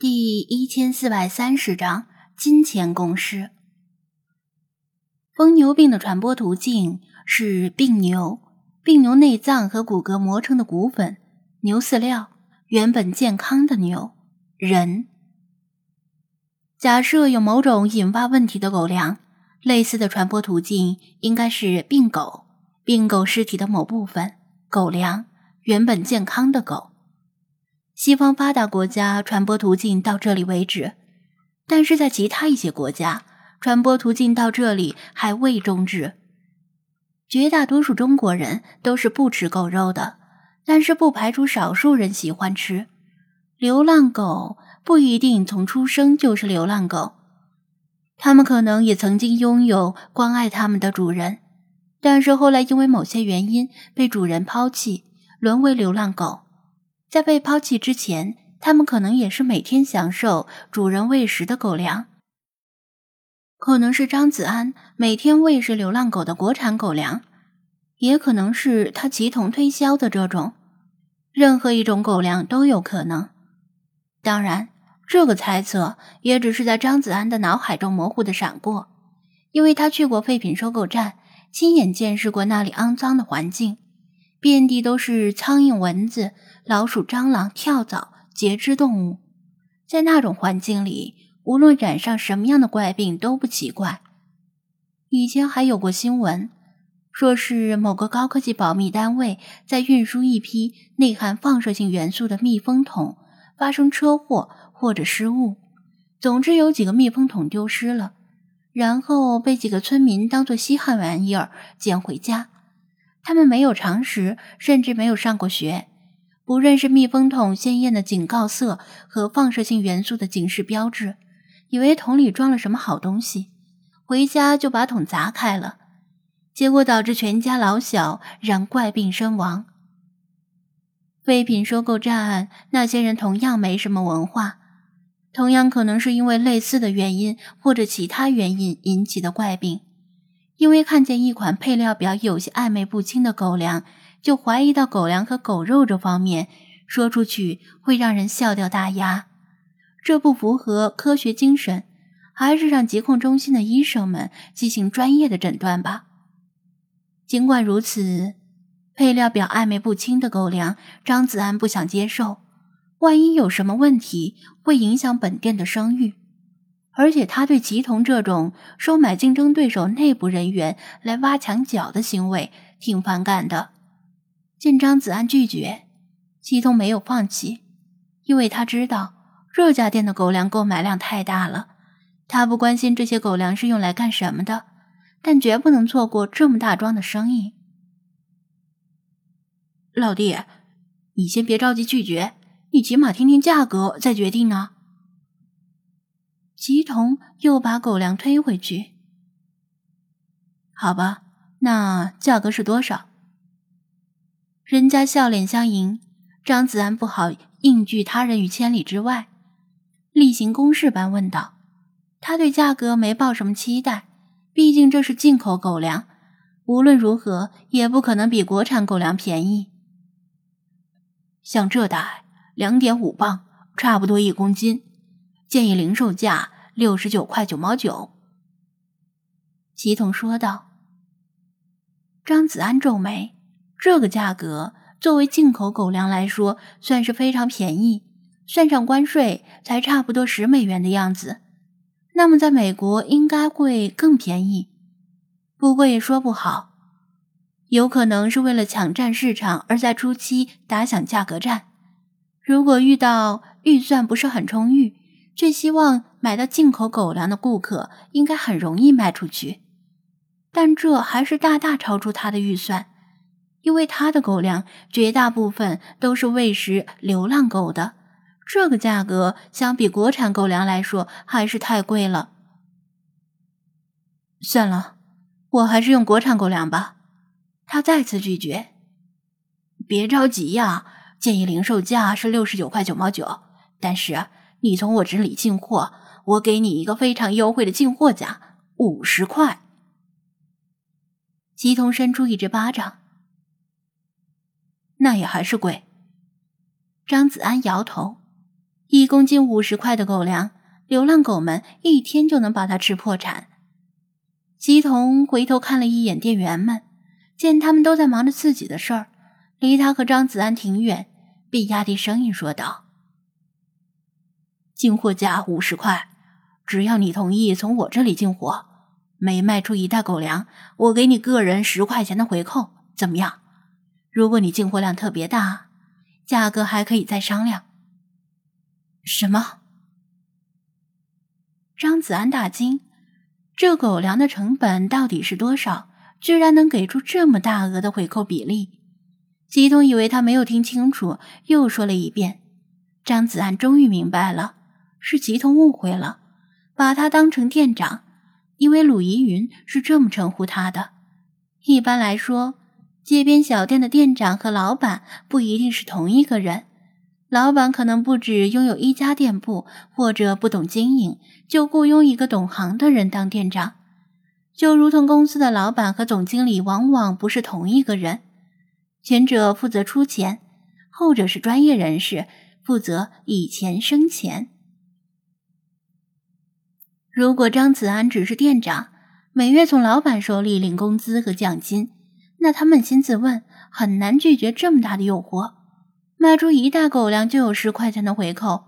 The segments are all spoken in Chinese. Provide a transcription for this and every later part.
第一千四百三十章金钱公式。疯牛病的传播途径是病牛，病牛内脏和骨骼磨成的骨粉，牛饲料，原本健康的牛人。假设有某种引发问题的狗粮，类似的传播途径应该是病狗，病狗尸体的某部分，狗粮，原本健康的狗。西方发达国家传播途径到这里为止，但是在其他一些国家，传播途径到这里还未终止。绝大多数中国人都是不吃狗肉的，但是不排除少数人喜欢吃。流浪狗不一定从出生就是流浪狗，他们可能也曾经拥有关爱他们的主人，但是后来因为某些原因被主人抛弃，沦为流浪狗。在被抛弃之前，他们可能也是每天享受主人喂食的狗粮，可能是张子安每天喂食流浪狗的国产狗粮，也可能是他集同推销的这种，任何一种狗粮都有可能。当然，这个猜测也只是在张子安的脑海中模糊的闪过，因为他去过废品收购站，亲眼见识过那里肮脏的环境，遍地都是苍蝇、蚊子。老鼠、蟑螂、跳蚤、节肢动物，在那种环境里，无论染上什么样的怪病都不奇怪。以前还有过新闻，说是某个高科技保密单位在运输一批内含放射性元素的密封桶发生车祸或者失误，总之有几个密封桶丢失了，然后被几个村民当作稀罕玩意儿捡回家。他们没有常识，甚至没有上过学。不认识密封桶鲜艳的警告色和放射性元素的警示标志，以为桶里装了什么好东西，回家就把桶砸开了，结果导致全家老小染怪病身亡。废品收购站那些人同样没什么文化，同样可能是因为类似的原因或者其他原因引起的怪病，因为看见一款配料表有些暧昧不清的狗粮。就怀疑到狗粮和狗肉这方面，说出去会让人笑掉大牙，这不符合科学精神，还是让疾控中心的医生们进行专业的诊断吧。尽管如此，配料表暧昧不清的狗粮，张子安不想接受，万一有什么问题，会影响本店的声誉，而且他对吉同这种收买竞争对手内部人员来挖墙脚的行为挺反感的。见张子安拒绝，祁同没有放弃，因为他知道这家店的狗粮购买量太大了。他不关心这些狗粮是用来干什么的，但绝不能错过这么大桩的生意。老弟，你先别着急拒绝，你起码听听价格再决定啊。祁同又把狗粮推回去。好吧，那价格是多少？人家笑脸相迎，张子安不好应拒他人于千里之外，例行公事般问道。他对价格没抱什么期待，毕竟这是进口狗粮，无论如何也不可能比国产狗粮便宜。像这袋两点五磅，差不多一公斤，建议零售价六十九块九毛九。齐同说道。张子安皱眉。这个价格作为进口狗粮来说，算是非常便宜，算上关税才差不多十美元的样子。那么在美国应该会更便宜，不过也说不好，有可能是为了抢占市场而在初期打响价格战。如果遇到预算不是很充裕，却希望买到进口狗粮的顾客，应该很容易卖出去。但这还是大大超出他的预算。因为他的狗粮绝大部分都是喂食流浪狗的，这个价格相比国产狗粮来说还是太贵了。算了，我还是用国产狗粮吧。他再次拒绝。别着急呀，建议零售价是六十九块九毛九，但是你从我这里进货，我给你一个非常优惠的进货价，五十块。吉童伸出一只巴掌。那也还是贵。张子安摇头，一公斤五十块的狗粮，流浪狗们一天就能把它吃破产。吉童回头看了一眼店员们，见他们都在忙着自己的事儿，离他和张子安挺远，便压低声音说道：“进货价五十块，只要你同意从我这里进货，每卖出一袋狗粮，我给你个人十块钱的回扣，怎么样？如果你进货量特别大，价格还可以再商量。”什么？张子安大惊。这狗粮的成本到底是多少？居然能给出这么大额的回扣比例？吉东以为他没有听清楚，又说了一遍。张子安终于明白了，是吉通误会了，把他当成店长，因为鲁怡云是这么称呼他的。一般来说，街边小店的店长和老板不一定是同一个人。老板可能不止拥有一家店铺，或者不懂经营，就雇佣一个懂行的人当店长。就如同公司的老板和总经理往往不是同一个人，前者负责出钱，后者是专业人士，负责以钱生钱。如果张子安只是店长，每月从老板手里领工资和奖金，那他扪心自问，很难拒绝这么大的诱惑。卖出一袋狗粮就有十块钱的回扣，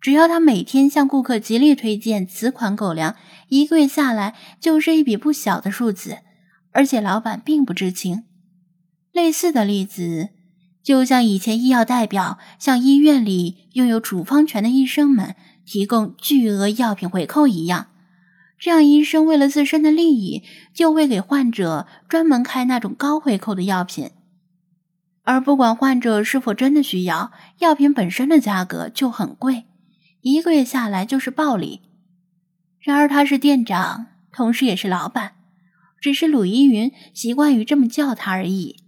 只要他每天向顾客极力推荐此款狗粮，一个月下来就是一笔不小的数字，而且老板并不知情。类似的例子，就像以前医药代表向医院里拥有处方权的医生们提供巨额药品回扣一样，这样医生为了自身的利益，就会给患者专门开那种高回扣的药品。而不管患者是否真的需要，药品本身的价格就很贵，一个月下来就是暴利。然而他是店长，同时也是老板，只是鲁依云习惯于这么叫他而已。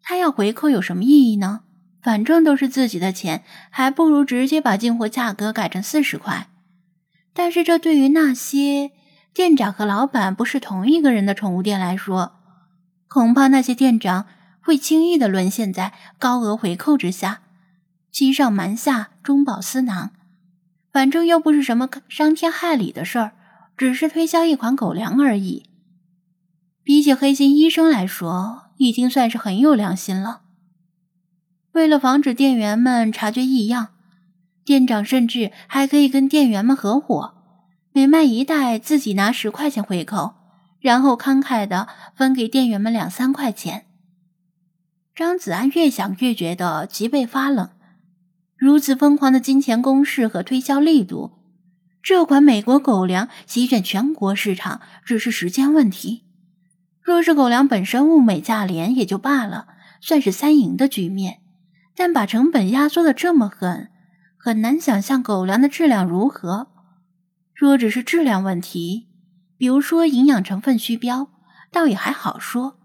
他要回扣有什么意义呢？反正都是自己的钱，还不如直接把进货价格改成四十块。但是这对于那些店长和老板不是同一个人的宠物店来说，恐怕那些店长。会轻易的沦陷在高额回扣之下，欺上瞒下，中饱私囊。反正又不是什么伤天害理的事儿，只是推销一款狗粮而已。比起黑心医生来说，已经算是很有良心了。为了防止店员们察觉异样，店长甚至还可以跟店员们合伙，每卖一袋自己拿十块钱回扣，然后慷慨的分给店员们两三块钱。张子安越想越觉得脊背发冷，如此疯狂的金钱攻势和推销力度，这款美国狗粮席卷全国市场只是时间问题。若是狗粮本身物美价廉也就罢了，算是三赢的局面，但把成本压缩的这么狠，很难想象狗粮的质量如何。若只是质量问题，比如说营养成分虚标，倒也还好说。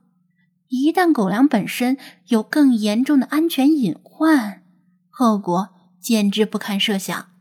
一旦狗粮本身有更严重的安全隐患，后果简直不堪设想。